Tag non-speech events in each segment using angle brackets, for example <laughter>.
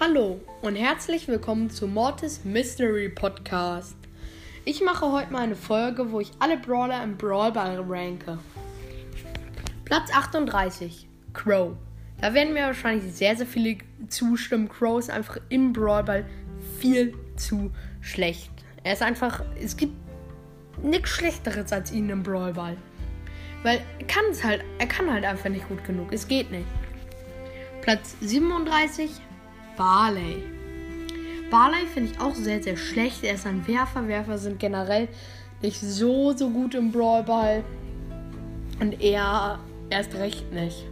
Hallo und herzlich willkommen zu Mortis Mystery Podcast. Ich mache heute mal eine Folge, wo ich alle Brawler im Brawl Ball ranke. Platz 38, Crow. Da werden mir wahrscheinlich sehr, sehr viele zustimmen. Crow ist einfach im Brawl Ball viel zu schlecht. Er ist einfach, es gibt nichts Schlechteres als ihn im Brawl Ball. Weil er kann es halt, er kann halt einfach nicht gut genug. Es geht nicht. Platz 37, Barley. Barley finde ich auch sehr, sehr schlecht. Er ist ein Werfer. Werfer sind generell nicht so, so gut im Brawlball. Und er erst recht nicht.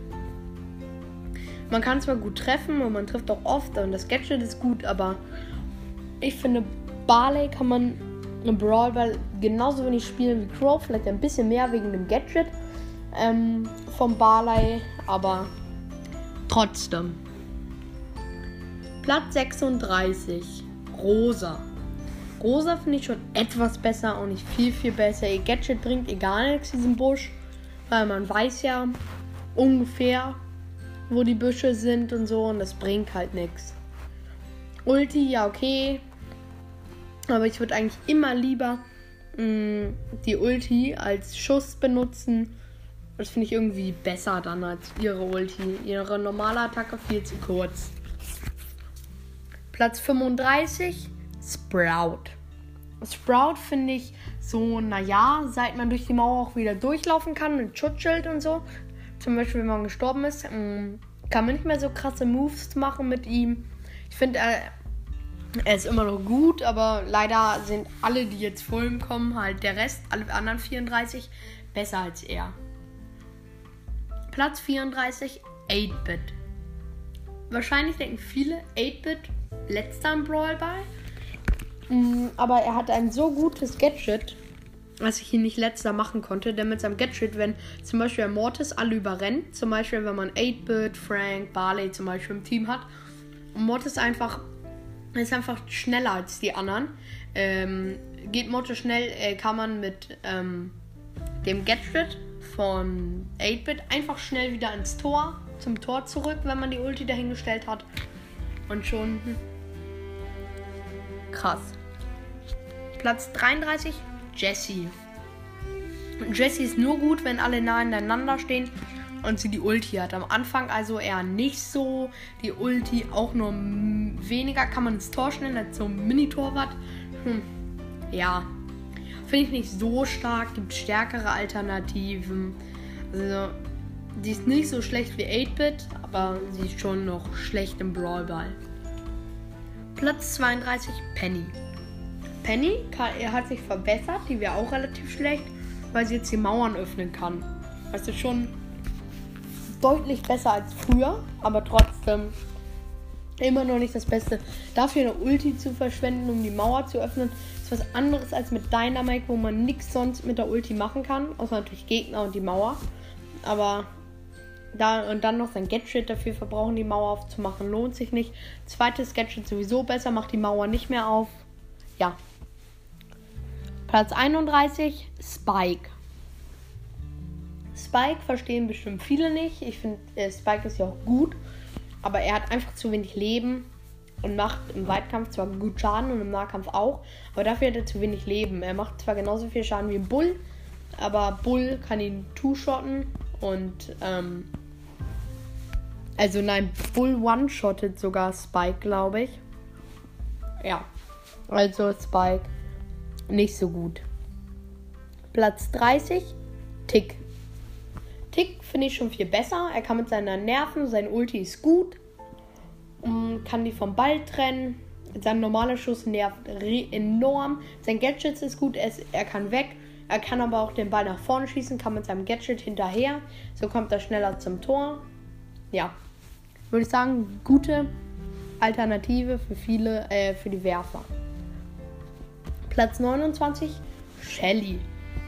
Man kann zwar gut treffen und man trifft auch oft und das Gadget ist gut, aber ich finde, Barley kann man im Brawlball genauso wenig spielen wie Crow. Vielleicht ein bisschen mehr wegen dem Gadget ähm, vom Barley, aber trotzdem. Platz 36. Rosa. Rosa finde ich schon etwas besser und nicht viel, viel besser. Ihr Gadget bringt ihr gar nichts, diesen Busch. Weil man weiß ja ungefähr, wo die Büsche sind und so. Und das bringt halt nichts. Ulti, ja, okay. Aber ich würde eigentlich immer lieber mh, mm, die Ulti als Schuss benutzen. Das finde ich irgendwie besser dann als ihre Ulti. Ihre normale Attacke viel zu kurz. Platz 35, Sprout. Sprout finde ich so, naja, seit man durch die Mauer auch wieder durchlaufen kann mit Schutzschild und so. Zum Beispiel, wenn man gestorben ist, ähm, kann man nicht mehr so krasse Moves machen mit ihm. Ich finde, er, er ist immer noch gut, aber leider sind alle, die jetzt vor ihm kommen, halt der Rest, alle anderen 34, besser als er. Platz 34, 8-Bit. Wahrscheinlich denken viele 8-Bit letzter im Brawl Ball. Mm, aber er hat ein so gutes Gadget, dass ich ihn nicht letzter machen konnte. Denn mit seinem Gadget, wenn zum Beispiel Mortis alle überrennt, zum Beispiel wenn man 8-Bit, Frank, Barley zum Beispiel im Team hat, und Mortis einfach ist einfach schneller als die anderen. Ähm, geht Mortis schnell, äh, kann man mit ähm, dem Gadget von 8-Bit einfach schnell wieder ins Tor, zum Tor zurück, wenn man die Ulti dahingestellt hat. Und schon krass. Platz 33, Jessie. Jessie ist nur gut, wenn alle nah ineinander stehen und sie die Ulti hat. Am Anfang also eher nicht so. Die Ulti auch nur weniger kann man ins Tor stellen als so ein Mini-Torwart. Hm. Ja. Finde ich nicht so stark. Gibt stärkere Alternativen. Also, die ist nicht so schlecht wie 8-Bit, aber sie ist schon noch schlecht im Brawlball. Platz 32 Penny. Penny er hat sich verbessert, die wäre auch relativ schlecht, weil sie jetzt die Mauern öffnen kann. Ist schon deutlich besser als früher, aber trotzdem immer noch nicht das Beste. Dafür eine Ulti zu verschwenden, um die Mauer zu öffnen, ist was anderes als mit Dynamite, wo man nichts sonst mit der Ulti machen kann, außer natürlich Gegner und die Mauer. Aber da, und dann noch sein Gadget dafür verbrauchen, die Mauer aufzumachen, lohnt sich nicht. Zweites Gadget sowieso besser, macht die Mauer nicht mehr auf. Ja. Platz 31, Spike. Spike verstehen bestimmt viele nicht. Ich finde, äh, Spike ist ja auch gut, aber er hat einfach zu wenig Leben und macht im Weitkampf zwar gut Schaden und im Nahkampf auch, aber dafür hat er zu wenig Leben. Er macht zwar genauso viel Schaden wie Bull, aber Bull kann ihn two-shotten und ähm, also nein, Bull one-shottet sogar Spike, glaube ich. Ja. Also Spike nicht so gut. Platz 30, Tick. Tick finde ich schon viel besser. Er kann mit seinen Nerven, sein Ulti ist gut. Kann die vom Ball trennen. Sein normaler Schuss nervt enorm. Sein Gadget ist gut, er, ist, er kann weg. Er kann aber auch den Ball nach vorne schießen, kann mit seinem Gadget hinterher. So kommt er schneller zum Tor. Ja, würde ich sagen, gute Alternative für viele, äh, für die Werfer. Platz 29, Shelly.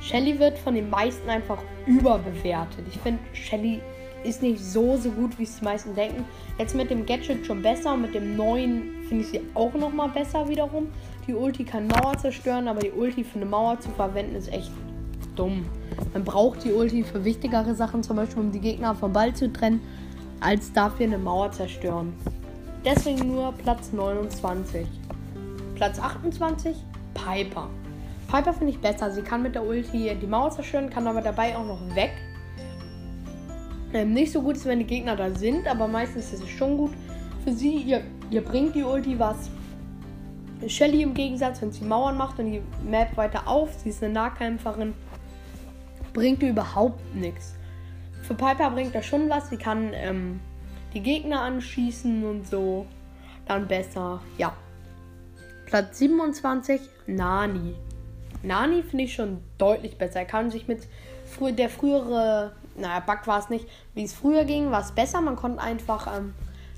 Shelly wird von den meisten einfach überbewertet. Ich finde, Shelly ist nicht so, so gut, wie es die meisten denken. Jetzt mit dem Gadget schon besser und mit dem neuen finde ich sie auch nochmal besser wiederum. Die Ulti kann Mauer zerstören, aber die Ulti für eine Mauer zu verwenden ist echt dumm. Man braucht die Ulti für wichtigere Sachen, zum Beispiel um die Gegner vom Ball zu trennen als dafür eine Mauer zerstören. deswegen nur Platz 29. Platz 28, Piper. Piper finde ich besser. Sie kann mit der Ulti die Mauer zerstören, kann aber dabei auch noch weg. Ähm, nicht so gut ist, wenn die Gegner da sind, aber meistens ist es schon gut für sie. Ihr, ihr bringt die Ulti was. Shelly im Gegensatz, wenn sie Mauern macht und die Map weiter auf, sie ist eine Nahkämpferin, bringt ihr überhaupt nichts. Für Piper bringt das schon was. Sie kann ähm, die Gegner anschießen und so. Dann besser. Ja. Platz 27, Nani. Nani finde ich schon deutlich besser. Er kann sich mit frü der frühere, naja, Bug war es nicht, wie es früher ging, war es besser. Man konnte einfach ähm,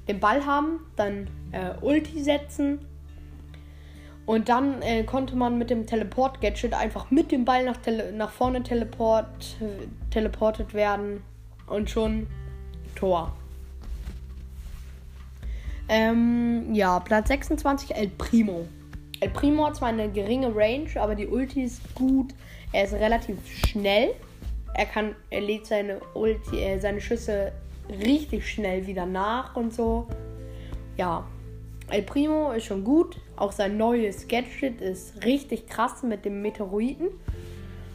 den Ball haben, dann äh, Ulti setzen und dann äh, konnte man mit dem Teleport-Gadget einfach mit dem Ball nach, tele nach vorne teleport teleportet werden und schon Tor. Ähm, ja, Platz 26, El Primo. El Primo hat zwar eine geringe Range, aber die Ulti ist gut. Er ist relativ schnell. Er kann, er lädt seine Ulti, äh, seine Schüsse richtig schnell wieder nach und so. Ja, El Primo ist schon gut. Auch sein neues Gadget ist richtig krass mit dem Meteoriten,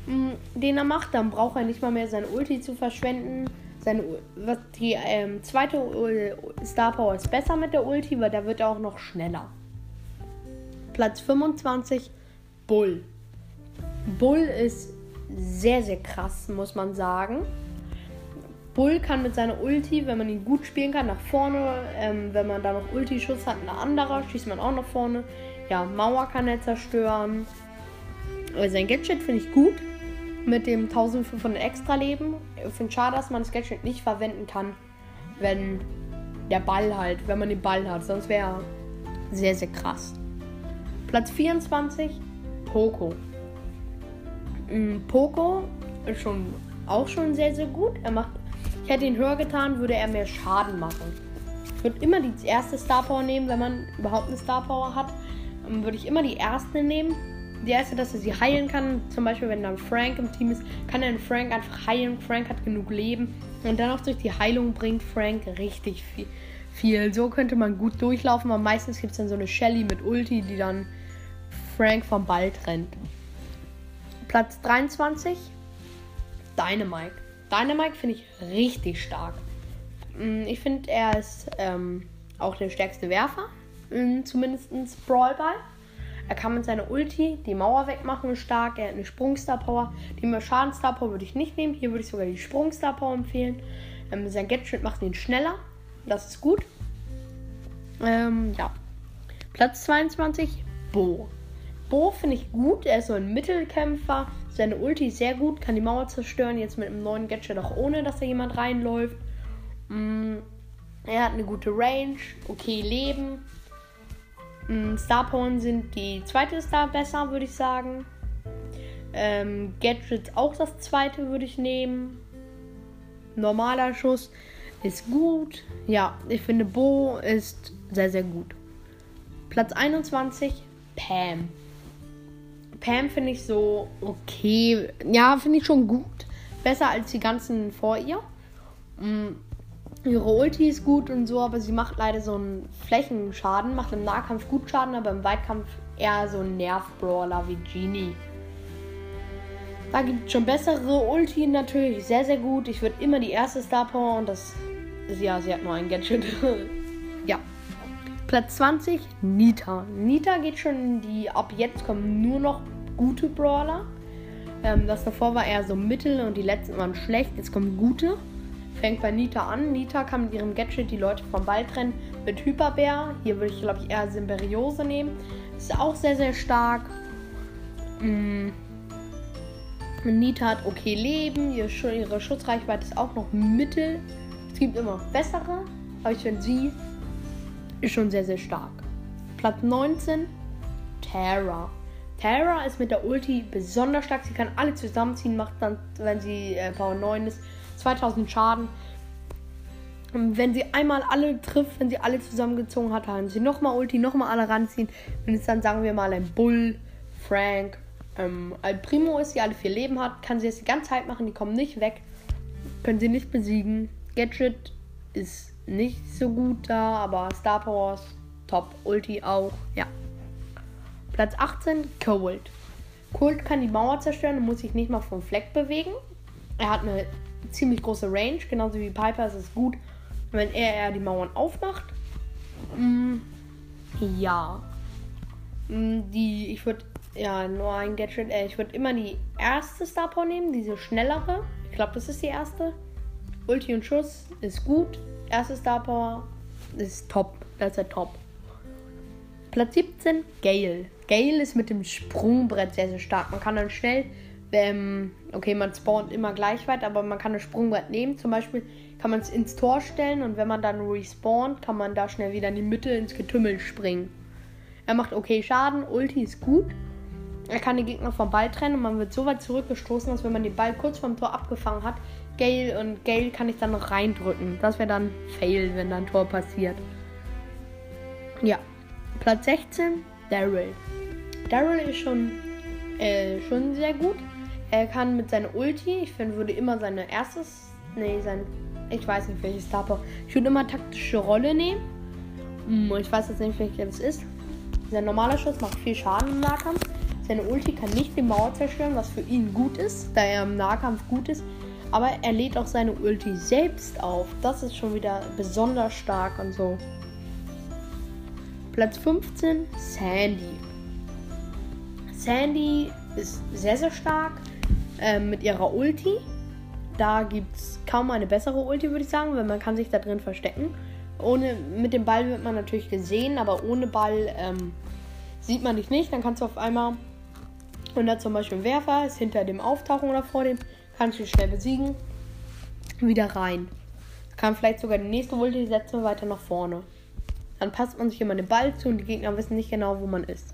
mm, den er macht. Dann braucht er nicht mal mehr seine Ulti zu verschwenden. Seine, die ähm, zweite Star Power ist besser mit der Ulti, weil da wird er auch noch schneller. Platz 25, Bull. Bull ist sehr, sehr krass, muss man sagen. Bull kann mit seiner Ulti, wenn man ihn gut spielen kann, nach vorne. Ähm, wenn man da noch Ulti-Schuss hat, ein anderer, schießt man auch nach vorne. Ja, Mauer kann er zerstören. Aber sein Gadget finde ich gut. Mit dem 1500 extra Leben. Ich finde schade, dass man das Gadget nicht verwenden kann, wenn der Ball halt, wenn man den Ball hat. Sonst wäre sehr, sehr krass. Platz 24, Poco. Mm, Poco ist schon auch schon sehr, sehr gut. Er macht ich hätte ihn höher getan, würde er mehr Schaden machen. Ich würde immer die erste Star Power nehmen, wenn man überhaupt eine Star Power hat. Würde ich immer die erste nehmen. Die erste, dass er sie heilen kann. Zum Beispiel, wenn dann Frank im Team ist, kann er den Frank einfach heilen. Frank hat genug Leben. Und dann auch durch die Heilung bringt Frank richtig viel. viel. So könnte man gut durchlaufen, aber meistens gibt es dann so eine Shelly mit Ulti, die dann Frank vom Ball trennt. Platz 23, Dynamite. Dynamite finde ich richtig stark. Mm, ich finde, er ist ähm, auch der stärkste Werfer, zumindest Brawl Ball. Er kann mit seiner Ulti die Mauer wegmachen, stark. Er hat eine Sprungstar Power. Die Schadensstar Power würde ich nicht nehmen. Hier würde ich sogar die Sprungstar Power empfehlen. Ähm, sein Gadget macht ihn schneller. Das ist gut. Ähm, ja. Platz 22, Bo. Bo finde ich gut. Er ist so ein Mittelkämpfer. Seine Ulti ist sehr gut, kann die Mauer zerstören. Jetzt mit einem neuen Gadget auch ohne, dass da jemand reinläuft. Mm, er hat eine gute Range, okay Leben. Mm, Star Power sind die zweite Star besser, würde ich sagen. Ähm, Gadgets auch das zweite würde ich nehmen. Normaler Schuss ist gut. Ja, ich finde Bo ist sehr, sehr gut. Platz 21, Pam. Pam finde ich so okay. Ja, finde ich schon gut. Besser als die ganzen vor ihr. Mhm. Ihre Ulti ist gut und so, aber sie macht leider so einen Flächenschaden. Macht im Nahkampf gut Schaden, aber im Weitkampf eher so einen Nerv-Brawler wie Genie. Da gibt es schon bessere Ulti natürlich. Sehr, sehr gut. Ich würde immer die erste Star Power und das ist ja, sie hat nur ein Gadget. <laughs> ja. Platz 20, Nita. Nita geht schon in die, ab jetzt kommen nur noch gute Brawler. Ähm, das davor war eher so mittel und die letzten waren schlecht. Jetzt kommen gute. Fängt bei Nita an. Nita kann mit ihrem Gadget die Leute vom Ball trennen mit Hyperbär. Hier würde ich, glaube ich, eher Symberiose nehmen. Ist auch sehr, sehr stark. Mm. Nita hat okay Leben. Ihre Schutzreichweite ist auch noch mittel. Es gibt immer bessere. Aber ich finde sie ist schon sehr, sehr stark. Platz 19, Terra. Terra ist mit der Ulti besonders stark. Sie kann alle zusammenziehen, macht dann, wenn sie äh, Power 9 ist, 2000 Schaden. Und wenn sie einmal alle trifft, wenn sie alle zusammengezogen hat, dann sie nochmal Ulti, nochmal alle ranziehen. Wenn es dann, sagen wir mal, ein Bull, Frank, ähm, Al Primo ist, die alle vier Leben hat, kann sie das die ganze Zeit machen, die kommen nicht weg, können sie nicht besiegen. Gadget ist nicht so gut da, aber Star Powers top. Ulti auch, ja. Platz 18, Cold. Cold kann die Mauer zerstören und muss sich nicht mal vom Fleck bewegen. Er hat eine ziemlich große Range, genauso wie Piper. Es ist gut, wenn er, er die Mauern aufmacht. Mm, ja. Mm, die, ich würde, ja, nur ein Gadget. Äh, ich würde immer die erste Star Power nehmen, diese schnellere. Ich glaube, das ist die erste. Ulti und Schuss ist gut. Erste Star Power ist top. Das ist Top. Platz 17, Gale. Gale ist mit dem Sprungbrett sehr, sehr stark. Man kann dann schnell, ähm, okay, man spawnt immer gleich weit, aber man kann ein Sprungbrett nehmen. Zum Beispiel kann man es ins Tor stellen und wenn man dann respawnt, kann man da schnell wieder in die Mitte ins Getümmel springen. Er macht okay Schaden, Ulti ist gut. Er kann den Gegner vom Ball trennen und man wird so weit zurückgestoßen, dass wenn man den Ball kurz vom Tor abgefangen hat, Gale und Gale kann ich dann noch reindrücken. Das wäre dann Fail, wenn dann Tor passiert. Ja. Platz 16, Daryl. Daryl ist schon, äh, schon sehr gut. Er kann mit seiner Ulti, ich finde, würde immer seine erstes, nee, sein, ich weiß nicht welches Star Ich würde immer taktische Rolle nehmen. Hm, ich weiß jetzt nicht, welches ist. Sein normaler Schuss macht viel Schaden im Nahkampf. Seine Ulti kann nicht die Mauer zerstören, was für ihn gut ist, da er im Nahkampf gut ist. Aber er lädt auch seine Ulti selbst auf. Das ist schon wieder besonders stark und so. Platz 15, Sandy. Sandy ist sehr, sehr stark äh, mit ihrer Ulti. Da gibt es kaum eine bessere Ulti, würde ich sagen, weil man kann sich da drin verstecken. Ohne, mit dem Ball wird man natürlich gesehen, aber ohne Ball ähm, sieht man dich nicht. Dann kannst du auf einmal, wenn da zum Beispiel ein Werfer ist, hinter dem auftauchen oder vor dem, kannst du schnell besiegen. Wieder rein. Kann vielleicht sogar die nächste Ulti setzen, weiter nach vorne. Dann passt man sich immer den Ball zu und die Gegner wissen nicht genau, wo man ist.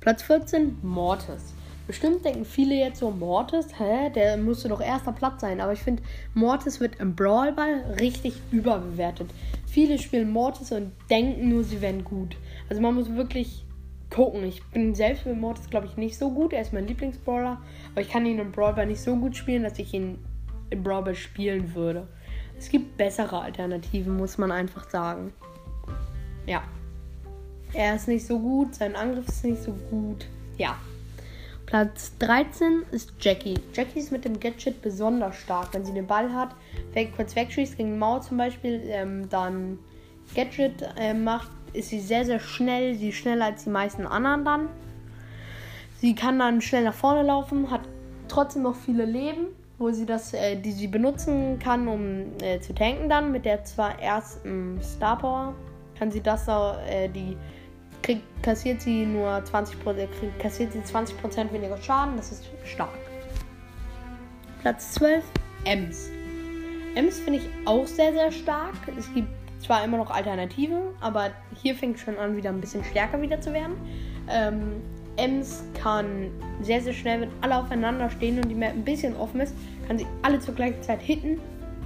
Platz 14, Mortis. Bestimmt denken viele jetzt so, Mortis, hä, der müsste doch erster Platz sein. Aber ich finde, Mortis wird im Brawlball richtig überbewertet. Viele spielen Mortis und denken nur, sie wären gut. Also man muss wirklich gucken. Ich bin selbst mit Mortis, glaube ich, nicht so gut. Er ist mein Lieblingsbrawler. Aber ich kann ihn im Brawlball nicht so gut spielen, dass ich ihn im Brawlball spielen würde. Es gibt bessere Alternativen, muss man einfach sagen. Ja. Er ist nicht so gut, sein Angriff ist nicht so gut. Ja. Platz 13 ist Jackie. Jackie ist mit dem Gadget besonders stark. Wenn sie den Ball hat, weg, kurz wegschießt gegen Mauer zum Beispiel, ähm, dann Gadget äh, macht, ist sie sehr, sehr schnell. Sie ist schneller als die meisten anderen dann. Sie kann dann schnell nach vorne laufen, hat trotzdem noch viele Leben, wo sie das, äh, die sie benutzen kann, um äh, zu tanken dann mit der zwar ersten Star Power kann sie das äh, die kriegt, kassiert sie nur 20 kriegt, kassiert sie 20% weniger Schaden. Das ist stark. Platz 12 Ems. Ems finde ich auch sehr sehr stark. Es gibt zwar immer noch Alternativen, aber hier fängt schon an wieder ein bisschen stärker wieder zu werden. Ähm, Ems kann sehr, sehr schnell, wenn alle aufeinander stehen und die Map ein bisschen offen ist, kann sie alle zur gleichen Zeit hitten.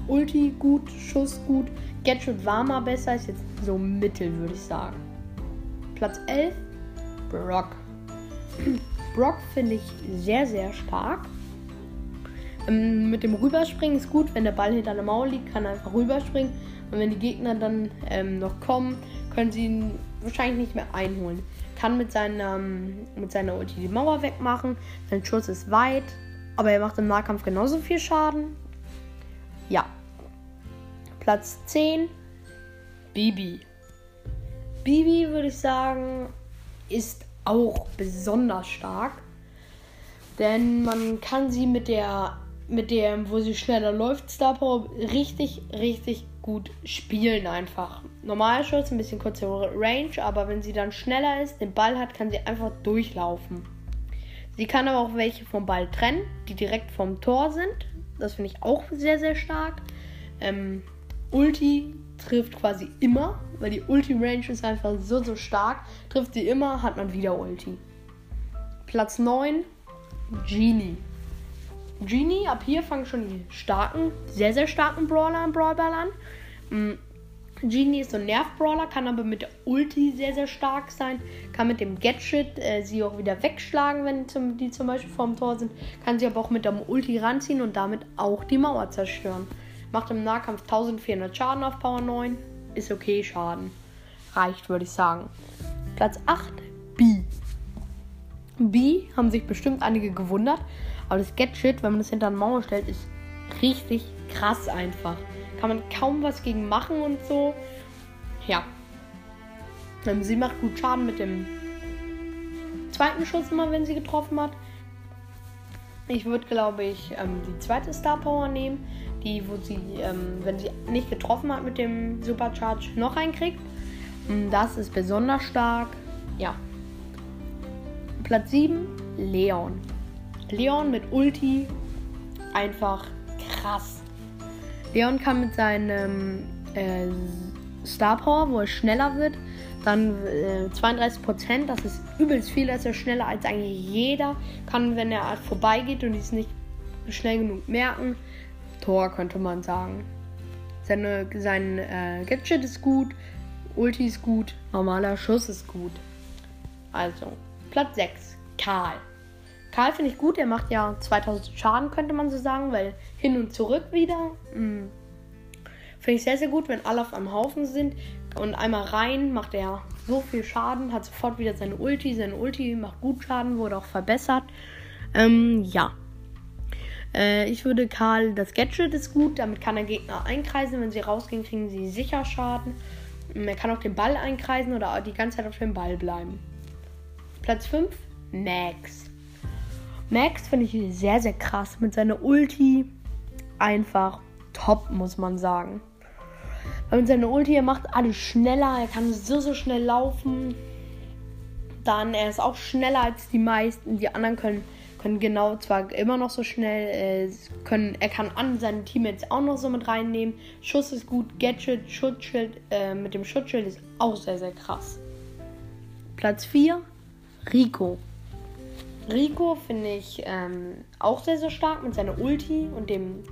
Ulti gut, Schuss gut, Gadget war mal besser, ist jetzt so mittel, würde ich sagen. Platz 11, Brock. <clears throat> Brock finde ich sehr, sehr stark. Ähm, mit dem Rüberspringen ist gut, wenn der Ball hinter der Mauer liegt, kann er einfach rüberspringen. Und wenn die Gegner dann ähm, noch kommen, können sie ihn wahrscheinlich nicht mehr einholen. Kann mit, seiner, mit seiner Ulti die Mauer wegmachen. Sein Schuss ist weit, aber er macht im Nahkampf genauso viel Schaden. Ja, Platz 10 Bibi. Bibi würde ich sagen, ist auch besonders stark. Denn man kann sie mit der, mit der, wo sie schneller läuft, Star Power richtig, richtig gut spielen einfach. Normal Schuss, ein bisschen kürzere Range, aber wenn sie dann schneller ist, den Ball hat, kann sie einfach durchlaufen. Sie kann aber auch welche vom Ball trennen, die direkt vom Tor sind. Das finde ich auch sehr, sehr stark. Ähm, Ulti trifft quasi immer, weil die Ulti-Range ist einfach so, so stark. Trifft sie immer, hat man wieder Ulti. Platz 9, Genie. Genie, ab hier fangen schon die starken, sehr, sehr starken Brawler im Brawlball an. Mm, Genie ist so ein Nerv-Brawler, kann aber mit der Ulti sehr, sehr stark sein. Kann mit dem Gadget äh, sie auch wieder wegschlagen, wenn zum, die zum Beispiel vorm Tor sind. Kann sie aber auch mit der Ulti ranziehen und damit auch die Mauer zerstören. Macht im Nahkampf 1400 Schaden auf Power 9. Ist okay Schaden. Reicht, würde ich sagen. Platz 8, B. B haben sich bestimmt einige gewundert. Aber das Gadget, wenn man das hinter eine Mauer stellt, ist richtig krass einfach. Kann man kaum was gegen machen und so. Ja. Ähm, sie macht gut Schaden mit dem zweiten Schuss immer, wenn sie getroffen hat. Ich würde, glaube ich, ähm, die zweite Star Power nehmen. Die, wo sie, ähm, wenn sie nicht getroffen hat mit dem Supercharge, noch reinkriegt. Mm, das ist besonders stark. Ja. Platz 7, Leon. Leon mit Ulti. Einfach krass. Leon kann mit seinem äh, Star Power, wo er schneller wird, dann äh, 32%, das ist übelst viel, das ist er schneller als eigentlich jeder. Kann, wenn er vorbeigeht und es nicht schnell genug merken, Tor könnte man sagen. Seine, sein äh, Gadget ist gut, Ulti ist gut, normaler Schuss ist gut. Also, Platz 6, Karl. Karl finde ich gut, er macht ja 2000 Schaden, könnte man so sagen, weil hin und zurück wieder. Hm. Finde ich sehr, sehr gut, wenn alle auf einem Haufen sind. Und einmal rein macht er so viel Schaden, hat sofort wieder seine Ulti. Seine Ulti macht gut Schaden, wurde auch verbessert. Ähm, ja. Äh, ich würde Karl, das Gadget ist gut, damit kann er Gegner einkreisen. Wenn sie rausgehen, kriegen sie sicher Schaden. Er kann auch den Ball einkreisen oder die ganze Zeit auf dem Ball bleiben. Platz 5, Max. Max finde ich sehr, sehr krass. Mit seiner Ulti einfach top, muss man sagen. Weil mit seiner Ulti, er macht alles schneller. Er kann so, so schnell laufen. Dann, er ist auch schneller als die meisten. Die anderen können, können genau, zwar immer noch so schnell, äh, können, er kann an seine Teammates auch noch so mit reinnehmen. Schuss ist gut. Gadget, Schutzschild, äh, mit dem Schutzschild ist auch sehr, sehr krass. Platz 4, Rico. Rico finde ich ähm, auch sehr, sehr stark mit seiner Ulti und dem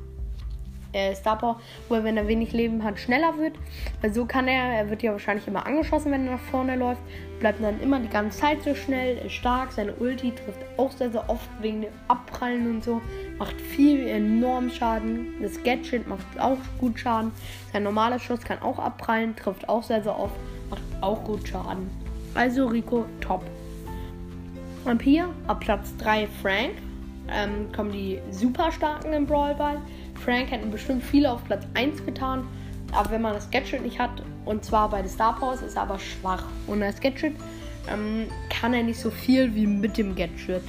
äh, Star Power, wo er, wenn er wenig Leben hat, schneller wird. Weil so kann er, er wird ja wahrscheinlich immer angeschossen, wenn er nach vorne läuft. Bleibt dann immer die ganze Zeit so schnell, ist stark. Seine Ulti trifft auch sehr, sehr oft wegen dem Abprallen und so. Macht viel, enorm Schaden. Das Gadget macht auch gut Schaden. Sein normaler Schuss kann auch abprallen, trifft auch sehr, sehr oft. Macht auch gut Schaden. Also Rico, top. Und hier auf Platz 3 Frank. Ähm, kommen die super starken im Brawl Ball. Frank hätten bestimmt viele auf Platz 1 getan. Aber wenn man das Gadget nicht hat, und zwar bei den Star Powers, ist er aber schwach. Und das Gadget ähm, kann er nicht so viel wie mit dem Gadget.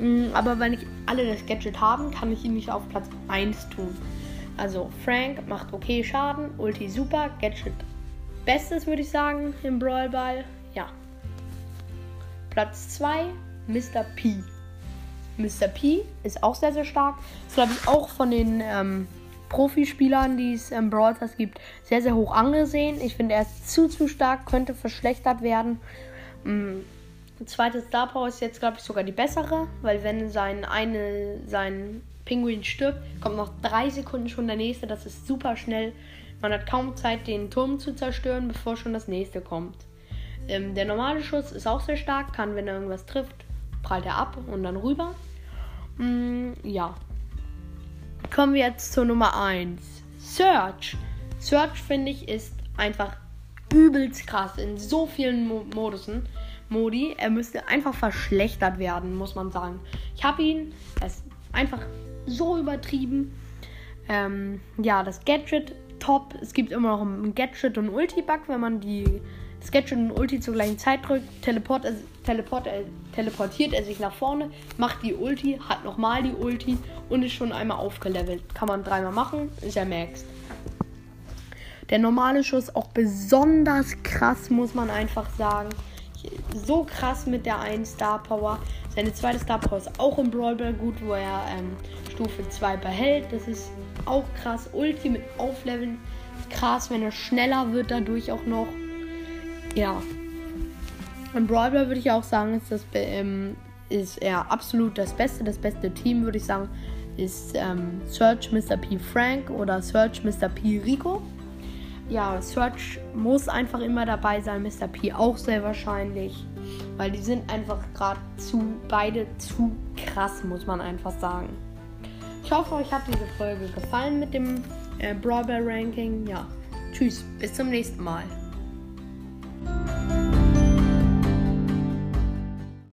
Ähm, aber wenn ich alle das Gadget haben, kann ich ihn nicht auf Platz 1 tun. Also Frank macht okay Schaden, Ulti super, Gadget bestes würde ich sagen im Brawl Ball. Ja. Platz 2, Mr. P. Mr. P ist auch sehr, sehr stark. Ist, glaube ich, auch von den ähm, Profispielern, die es im Brawl Stars gibt, sehr, sehr hoch angesehen. Ich finde, er ist zu, zu stark, könnte verschlechtert werden. Ähm, zweite Star Power ist jetzt, glaube ich, sogar die bessere, weil wenn sein, eine, sein Pinguin stirbt, kommt noch drei Sekunden schon der nächste. Das ist super schnell. Man hat kaum Zeit, den Turm zu zerstören, bevor schon das nächste kommt. Ähm, der normale Schuss ist auch sehr stark, kann, wenn er irgendwas trifft, prallt er ab und dann rüber. Mm, ja. Kommen wir jetzt zur Nummer 1. Search. Search, finde ich, ist einfach übelst krass in so vielen Mo Modusen. Modi. Er müsste einfach verschlechtert werden, muss man sagen. Ich habe ihn. Er ist einfach so übertrieben. Ähm, ja, das Gadget top. Es gibt immer noch ein Gadget und Ulti-Bug, wenn man die Gadget und Ulti zur gleichen Zeit drückt, teleport, teleport, äh, teleportiert er sich nach vorne, macht die Ulti, hat nochmal die Ulti und ist schon einmal aufgelevelt. Kann man dreimal machen, ist er maxed. Der normale Schuss auch besonders krass, muss man einfach sagen. So krass mit der 1 Star Power. Seine zweite Star Power ist auch im Brawl Ball gut, wo er ähm, Stufe 2 behält. Das ist auch krass. Ulti mit Aufleveln. Krass, wenn er schneller wird dadurch auch noch. Ja. Im Brawl Ball würde ich auch sagen, ist, das, ähm, ist er absolut das Beste. Das beste Team würde ich sagen, ist ähm, Search Mr. P Frank oder Search Mr. P Rico. Ja, Search muss einfach immer dabei sein, Mr. P auch sehr wahrscheinlich. Weil die sind einfach gerade zu, beide zu krass, muss man einfach sagen. Ich hoffe, euch hat diese Folge gefallen mit dem äh, Brawl Ball Ranking. Ja. Tschüss, bis zum nächsten Mal.